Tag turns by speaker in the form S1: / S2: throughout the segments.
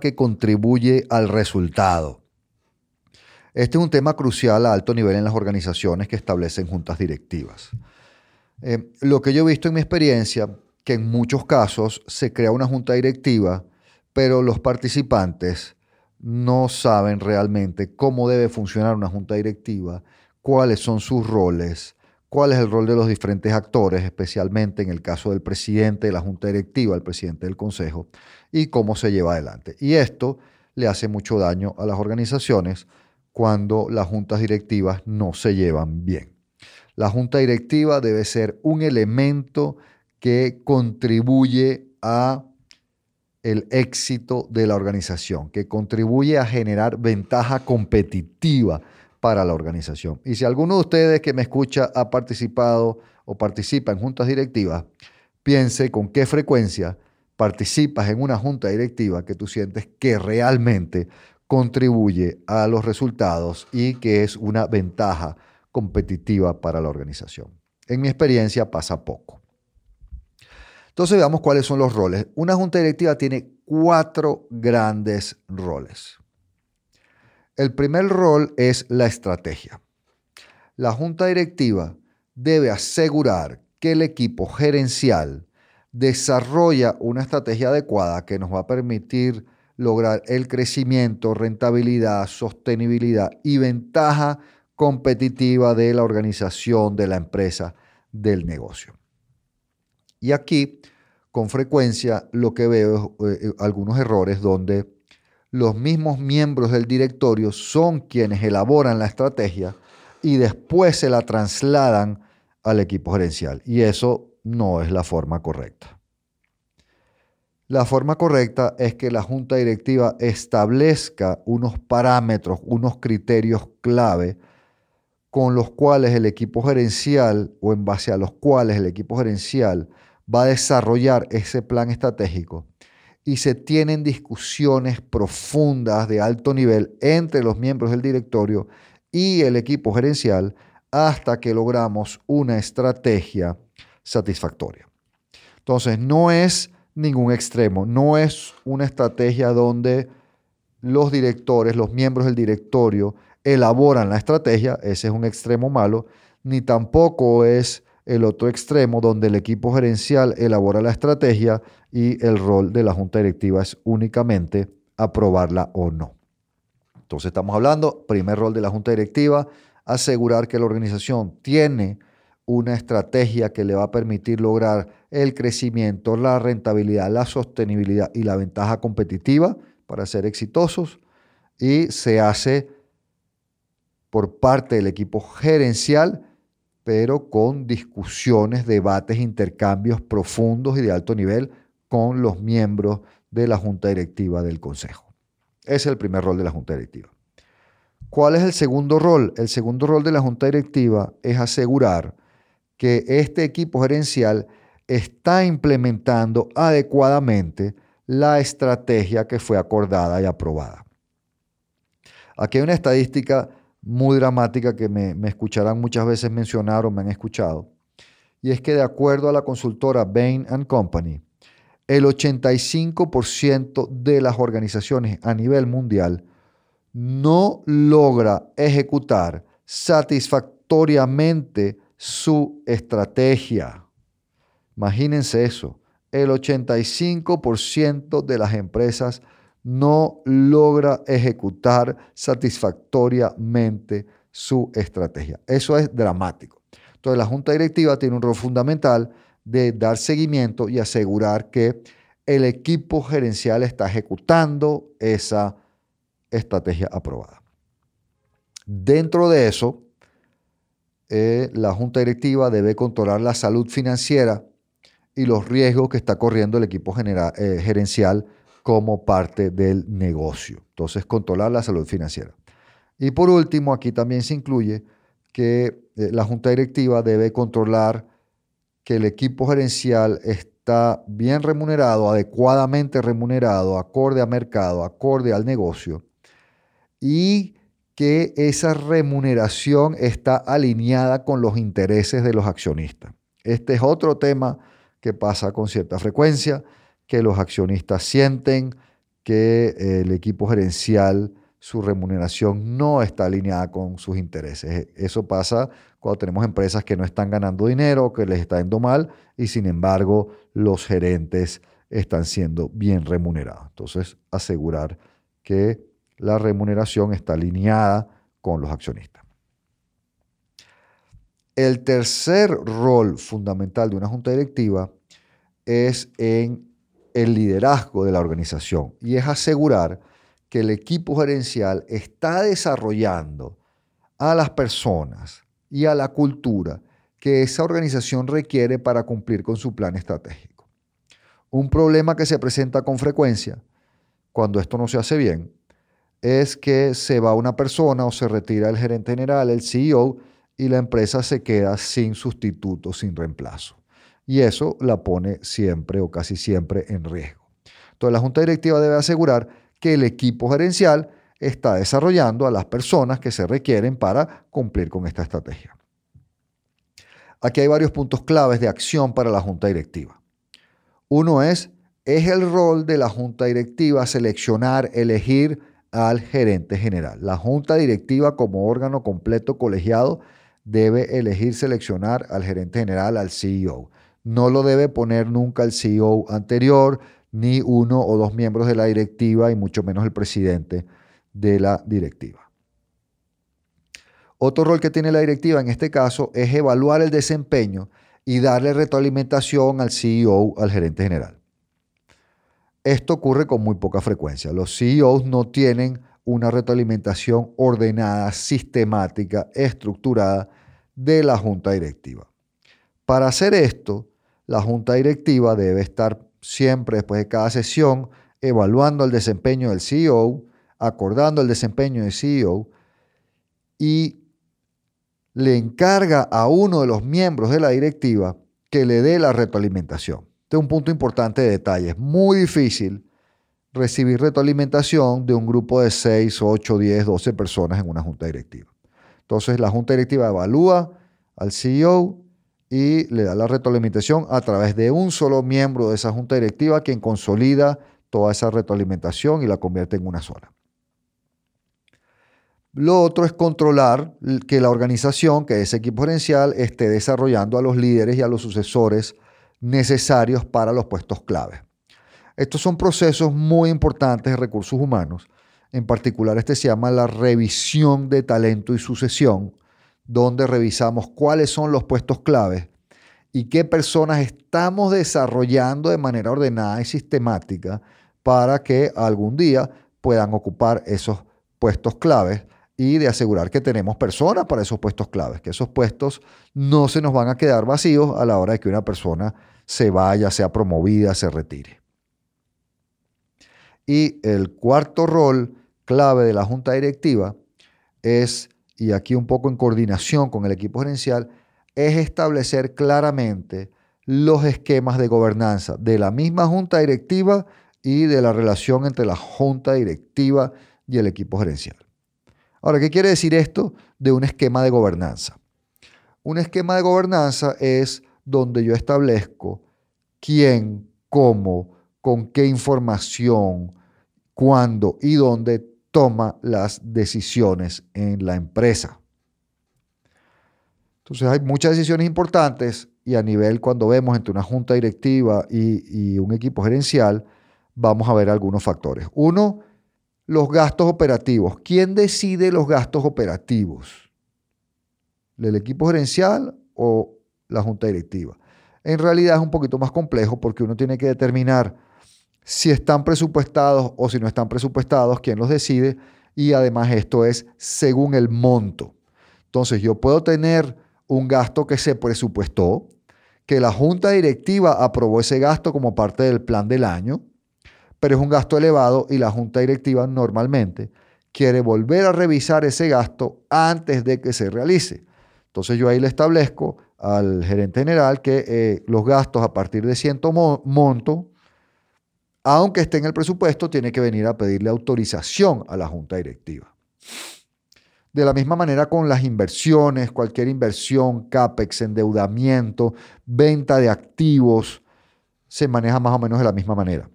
S1: que contribuye al resultado. Este es un tema crucial a alto nivel en las organizaciones que establecen juntas directivas. Eh, lo que yo he visto en mi experiencia, que en muchos casos se crea una junta directiva, pero los participantes no saben realmente cómo debe funcionar una junta directiva, cuáles son sus roles, cuál es el rol de los diferentes actores, especialmente en el caso del presidente de la junta directiva, el presidente del consejo, y cómo se lleva adelante. Y esto le hace mucho daño a las organizaciones cuando las juntas directivas no se llevan bien. La junta directiva debe ser un elemento que contribuye a el éxito de la organización, que contribuye a generar ventaja competitiva para la organización. Y si alguno de ustedes que me escucha ha participado o participa en juntas directivas, piense con qué frecuencia participas en una junta directiva que tú sientes que realmente contribuye a los resultados y que es una ventaja competitiva para la organización. En mi experiencia pasa poco. Entonces veamos cuáles son los roles. Una junta directiva tiene cuatro grandes roles. El primer rol es la estrategia. La junta directiva debe asegurar que el equipo gerencial desarrolla una estrategia adecuada que nos va a permitir lograr el crecimiento, rentabilidad, sostenibilidad y ventaja competitiva de la organización, de la empresa, del negocio. Y aquí, con frecuencia, lo que veo es eh, algunos errores donde los mismos miembros del directorio son quienes elaboran la estrategia y después se la trasladan al equipo gerencial. Y eso no es la forma correcta. La forma correcta es que la junta directiva establezca unos parámetros, unos criterios clave con los cuales el equipo gerencial o en base a los cuales el equipo gerencial va a desarrollar ese plan estratégico y se tienen discusiones profundas de alto nivel entre los miembros del directorio y el equipo gerencial hasta que logramos una estrategia satisfactoria. Entonces, no es ningún extremo, no es una estrategia donde los directores, los miembros del directorio elaboran la estrategia, ese es un extremo malo, ni tampoco es el otro extremo donde el equipo gerencial elabora la estrategia y el rol de la junta directiva es únicamente aprobarla o no. Entonces estamos hablando, primer rol de la junta directiva, asegurar que la organización tiene una estrategia que le va a permitir lograr el crecimiento, la rentabilidad, la sostenibilidad y la ventaja competitiva para ser exitosos y se hace por parte del equipo gerencial pero con discusiones, debates, intercambios profundos y de alto nivel con los miembros de la Junta Directiva del Consejo. Ese es el primer rol de la Junta Directiva. ¿Cuál es el segundo rol? El segundo rol de la Junta Directiva es asegurar que este equipo gerencial está implementando adecuadamente la estrategia que fue acordada y aprobada. Aquí hay una estadística muy dramática que me, escucharán muchas veces mencionar o me han escuchado. Y es que de acuerdo a la consultora Bain Company, el 85% de las organizaciones a nivel mundial no logra ejecutar satisfactoriamente su estrategia. Imagínense eso. El 85% de las empresas no logra ejecutar satisfactoriamente su estrategia. Eso es dramático. Entonces la junta directiva tiene un rol fundamental de dar seguimiento y asegurar que el equipo gerencial está ejecutando esa estrategia aprobada. Dentro de eso, eh, la junta directiva debe controlar la salud financiera y los riesgos que está corriendo el equipo eh, gerencial como parte del negocio. Entonces, controlar la salud financiera. Y por último, aquí también se incluye que eh, la junta directiva debe controlar que el equipo gerencial está bien remunerado, adecuadamente remunerado, acorde a mercado, acorde al negocio, y que esa remuneración está alineada con los intereses de los accionistas. Este es otro tema que pasa con cierta frecuencia, que los accionistas sienten que el equipo gerencial, su remuneración no está alineada con sus intereses. Eso pasa cuando tenemos empresas que no están ganando dinero, que les está yendo mal y sin embargo los gerentes están siendo bien remunerados. Entonces, asegurar que la remuneración está alineada con los accionistas. El tercer rol fundamental de una junta directiva es en el liderazgo de la organización y es asegurar que el equipo gerencial está desarrollando a las personas y a la cultura que esa organización requiere para cumplir con su plan estratégico. Un problema que se presenta con frecuencia cuando esto no se hace bien es que se va una persona o se retira el gerente general, el CEO, y la empresa se queda sin sustituto, sin reemplazo. Y eso la pone siempre o casi siempre en riesgo. Entonces la junta directiva debe asegurar que el equipo gerencial está desarrollando a las personas que se requieren para cumplir con esta estrategia. Aquí hay varios puntos claves de acción para la junta directiva. Uno es, es el rol de la junta directiva seleccionar, elegir al gerente general. La junta directiva como órgano completo colegiado debe elegir seleccionar al gerente general, al CEO. No lo debe poner nunca el CEO anterior, ni uno o dos miembros de la directiva, y mucho menos el presidente de la directiva. Otro rol que tiene la directiva en este caso es evaluar el desempeño y darle retroalimentación al CEO, al gerente general. Esto ocurre con muy poca frecuencia. Los CEOs no tienen una retroalimentación ordenada, sistemática, estructurada de la junta directiva. Para hacer esto, la junta directiva debe estar siempre después de cada sesión evaluando el desempeño del CEO, acordando el desempeño del CEO y le encarga a uno de los miembros de la directiva que le dé la retroalimentación. Este es un punto importante de detalle. Es muy difícil recibir retroalimentación de un grupo de 6, 8, 10, 12 personas en una junta directiva. Entonces la junta directiva evalúa al CEO y le da la retroalimentación a través de un solo miembro de esa junta directiva quien consolida toda esa retroalimentación y la convierte en una sola. Lo otro es controlar que la organización, que ese equipo gerencial, esté desarrollando a los líderes y a los sucesores necesarios para los puestos clave. Estos son procesos muy importantes de recursos humanos. En particular, este se llama la revisión de talento y sucesión, donde revisamos cuáles son los puestos claves y qué personas estamos desarrollando de manera ordenada y sistemática para que algún día puedan ocupar esos puestos claves y de asegurar que tenemos personas para esos puestos claves, que esos puestos no se nos van a quedar vacíos a la hora de que una persona se vaya, sea promovida, se retire. Y el cuarto rol clave de la junta directiva es, y aquí un poco en coordinación con el equipo gerencial, es establecer claramente los esquemas de gobernanza de la misma junta directiva y de la relación entre la junta directiva y el equipo gerencial. Ahora, ¿qué quiere decir esto de un esquema de gobernanza? Un esquema de gobernanza es donde yo establezco quién, cómo, con qué información, cuándo y dónde toma las decisiones en la empresa. Entonces hay muchas decisiones importantes y a nivel cuando vemos entre una junta directiva y, y un equipo gerencial, vamos a ver algunos factores. Uno, los gastos operativos. ¿Quién decide los gastos operativos? ¿El equipo gerencial o la junta directiva? En realidad es un poquito más complejo porque uno tiene que determinar si están presupuestados o si no están presupuestados, quién los decide y además esto es según el monto. Entonces yo puedo tener un gasto que se presupuestó, que la junta directiva aprobó ese gasto como parte del plan del año, pero es un gasto elevado y la junta directiva normalmente quiere volver a revisar ese gasto antes de que se realice. Entonces yo ahí le establezco al gerente general que eh, los gastos a partir de cierto monto, aunque esté en el presupuesto, tiene que venir a pedirle autorización a la junta directiva. De la misma manera con las inversiones, cualquier inversión, CAPEX, endeudamiento, venta de activos, se maneja más o menos de la misma manera.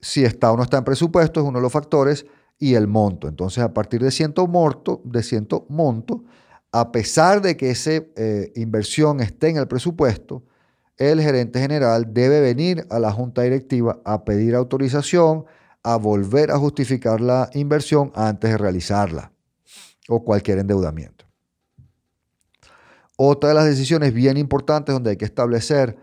S1: Si está o no está en presupuesto es uno de los factores y el monto. Entonces, a partir de ciento monto, de ciento monto, a pesar de que esa eh, inversión esté en el presupuesto, el gerente general debe venir a la junta directiva a pedir autorización, a volver a justificar la inversión antes de realizarla o cualquier endeudamiento. Otra de las decisiones bien importantes donde hay que establecer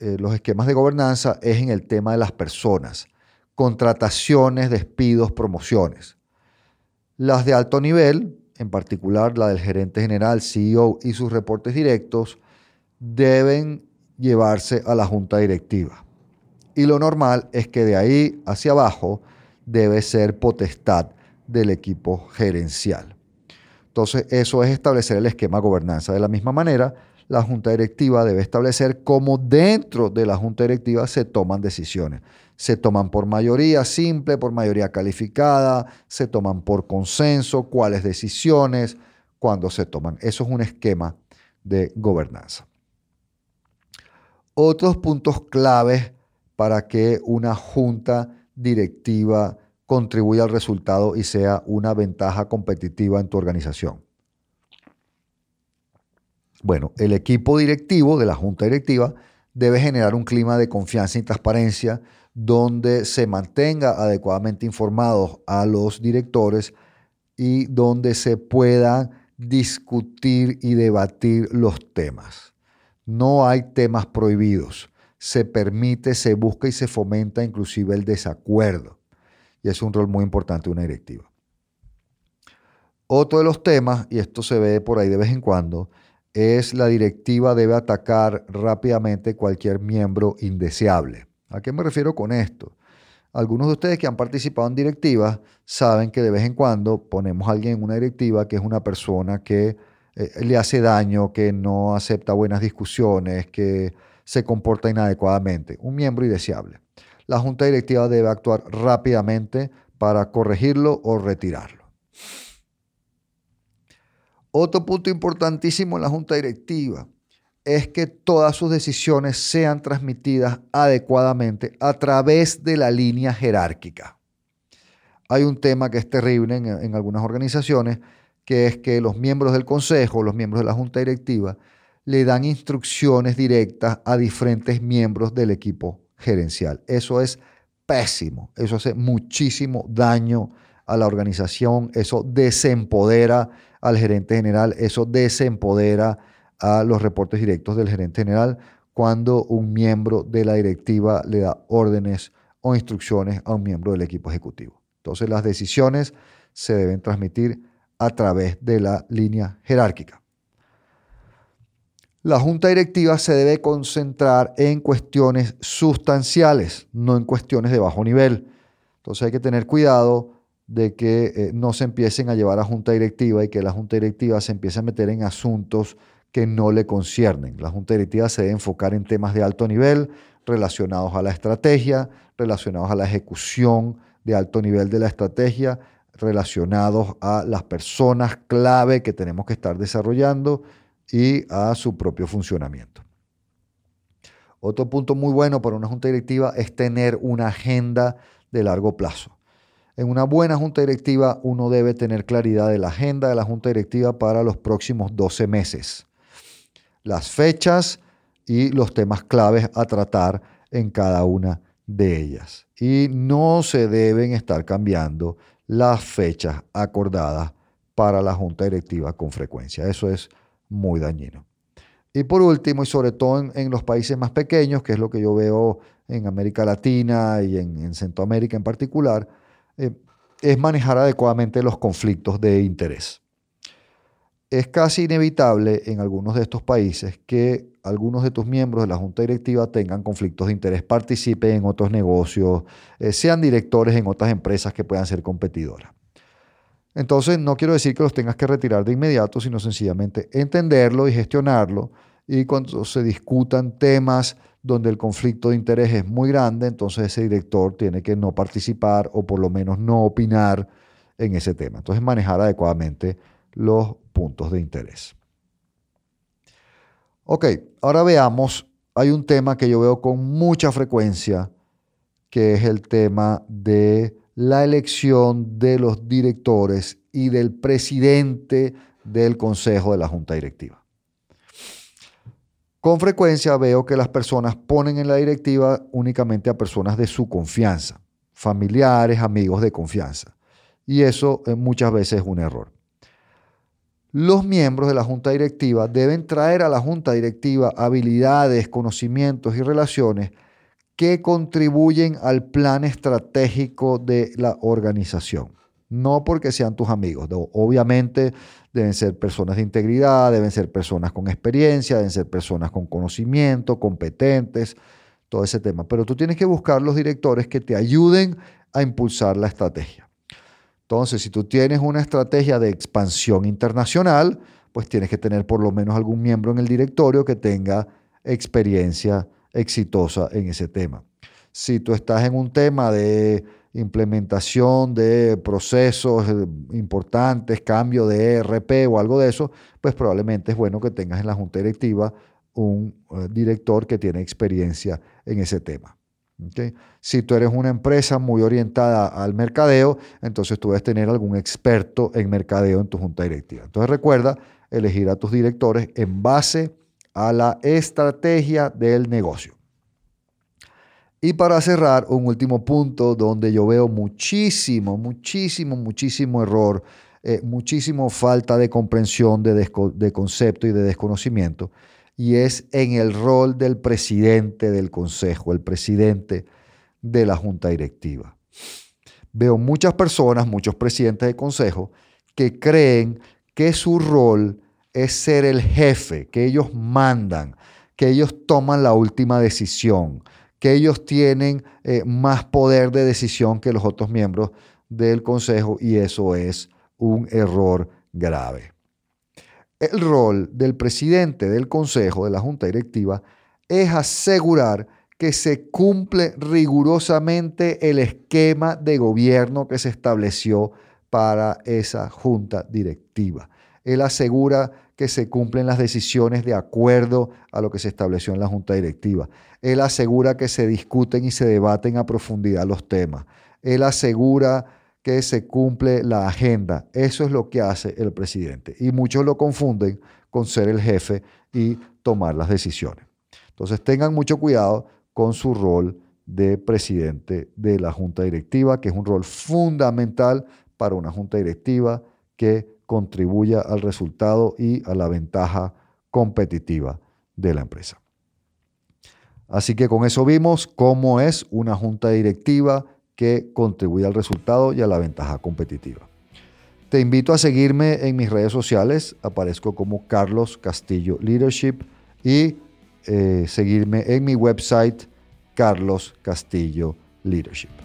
S1: eh, los esquemas de gobernanza es en el tema de las personas, contrataciones, despidos, promociones. Las de alto nivel, en particular la del gerente general, CEO y sus reportes directos, deben llevarse a la junta directiva. Y lo normal es que de ahí hacia abajo debe ser potestad del equipo gerencial. Entonces, eso es establecer el esquema de gobernanza. De la misma manera, la junta directiva debe establecer cómo dentro de la junta directiva se toman decisiones. Se toman por mayoría simple, por mayoría calificada, se toman por consenso, cuáles decisiones, cuándo se toman. Eso es un esquema de gobernanza. Otros puntos claves para que una junta directiva contribuya al resultado y sea una ventaja competitiva en tu organización. Bueno, el equipo directivo de la junta directiva debe generar un clima de confianza y transparencia donde se mantenga adecuadamente informados a los directores y donde se puedan discutir y debatir los temas. No hay temas prohibidos. Se permite, se busca y se fomenta inclusive el desacuerdo. Y es un rol muy importante de una directiva. Otro de los temas, y esto se ve por ahí de vez en cuando, es la directiva debe atacar rápidamente cualquier miembro indeseable. ¿A qué me refiero con esto? Algunos de ustedes que han participado en directivas saben que de vez en cuando ponemos a alguien en una directiva que es una persona que eh, le hace daño, que no acepta buenas discusiones, que se comporta inadecuadamente, un miembro indeseable. La junta directiva debe actuar rápidamente para corregirlo o retirarlo. Otro punto importantísimo en la junta directiva es que todas sus decisiones sean transmitidas adecuadamente a través de la línea jerárquica. Hay un tema que es terrible en, algunas organizaciones, que es que los miembros del consejo, los miembros de la junta directiva, le dan instrucciones directas a diferentes miembros del equipo gerencial. Eso es pésimo, eso hace muchísimo daño a la organización, eso desempodera al gerente general, eso desempodera a los reportes directos del gerente general cuando un miembro de la directiva le da órdenes o instrucciones a un miembro del equipo ejecutivo. Entonces las decisiones se deben transmitir a través de la línea jerárquica. La junta directiva se debe concentrar en cuestiones sustanciales, no en cuestiones de bajo nivel. Entonces hay que tener cuidado de que eh, no se empiecen a llevar a junta directiva y que la junta directiva se empiece a meter en asuntos que no le conciernen. La junta directiva se debe enfocar en temas de alto nivel relacionados a la estrategia, relacionados a la ejecución de alto nivel de la estrategia, relacionados a las personas clave que tenemos que estar desarrollando y a su propio funcionamiento. Otro punto muy bueno para una junta directiva es tener una agenda de largo plazo. En una buena junta directiva uno debe tener claridad de la agenda de la junta directiva para los próximos 12 meses, las fechas y los temas claves a tratar en cada una de ellas. Y no se deben estar cambiando las fechas acordadas para la junta directiva con frecuencia. Eso es muy dañino. Y por último, y sobre todo en, los países más pequeños, que es lo que yo veo en América Latina y en Centroamérica en particular, eh, es manejar adecuadamente los conflictos de interés. Es casi inevitable en algunos de estos países que algunos de tus miembros de la junta directiva tengan conflictos de interés, participen en otros negocios, eh, sean directores en otras empresas que puedan ser competidoras. Entonces, no quiero decir que los tengas que retirar de inmediato, sino sencillamente entenderlo y gestionarlo. Y cuando se discutan temas donde el conflicto de interés es muy grande, entonces ese director tiene que no participar o por lo menos no opinar en ese tema. Entonces, manejar adecuadamente los puntos de interés. Ok, ahora veamos, hay un tema que yo veo con mucha frecuencia, que es el tema de la elección de los directores y del presidente del consejo de la junta directiva. Con frecuencia veo que las personas ponen en la directiva únicamente a personas de su confianza, familiares, amigos de confianza. Y eso eh, muchas veces es un error los miembros de la junta directiva deben traer a la junta directiva habilidades, conocimientos y relaciones que contribuyen al plan estratégico de la organización. No porque sean tus amigos. Obviamente deben ser personas de integridad, deben ser personas con experiencia, deben ser personas con conocimiento, competentes, todo ese tema. Pero tú tienes que buscar los directores que te ayuden a impulsar la estrategia. Entonces, si tú tienes una estrategia de expansión internacional, pues tienes que tener por lo menos algún miembro en el directorio que tenga experiencia exitosa en ese tema. Si tú estás en un tema de implementación de procesos eh, importantes, cambio de ERP o algo de eso, pues probablemente es bueno que tengas en la junta directiva un eh, director que tiene experiencia en ese tema. Si tú eres una empresa muy orientada al mercadeo, entonces tú debes tener algún experto en mercadeo en tu junta directiva. Entonces recuerda elegir a tus directores en base a la estrategia del negocio. Y para cerrar, un último punto donde yo veo muchísimo, muchísimo, muchísimo error, eh, muchísimo falta de comprensión de, de concepto y de desconocimiento, y es en el rol del presidente del consejo, el presidente de la junta directiva. Veo muchas personas, muchos presidentes de consejo, que creen que su rol es ser el jefe, que ellos mandan, que ellos toman la última decisión, que ellos tienen eh, más poder de decisión que los otros miembros del consejo y eso es un error grave. El rol del presidente del consejo, de la junta directiva, es asegurar que se cumple rigurosamente el esquema de gobierno que se estableció para esa junta directiva. Él asegura que se cumplen las decisiones de acuerdo a lo que se estableció en la junta directiva. Él asegura que se discuten y se debaten a profundidad los temas. Él asegura que se cumple la agenda. Eso es lo que hace el presidente. Y muchos lo confunden con ser el jefe y tomar las decisiones. Entonces tengan mucho cuidado con su rol de presidente de la junta directiva, que es un rol fundamental para una junta directiva que contribuya al resultado y a la ventaja competitiva de la empresa. Así que con eso vimos cómo es una junta directiva que contribuye al resultado y a la ventaja competitiva. Te invito a seguirme en mis redes sociales, aparezco como Carlos Castillo Leadership y eh, seguirme en mi website Carlos Castillo Leadership.